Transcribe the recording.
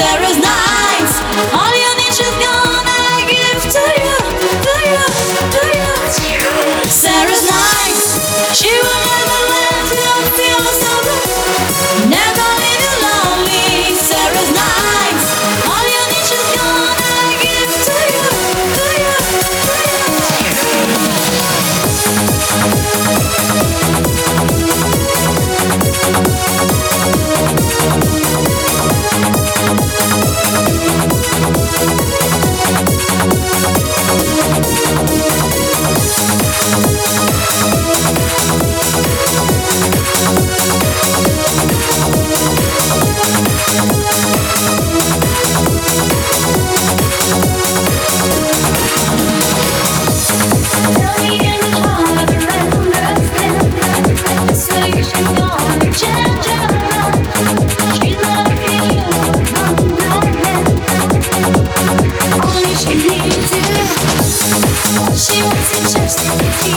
Sarah.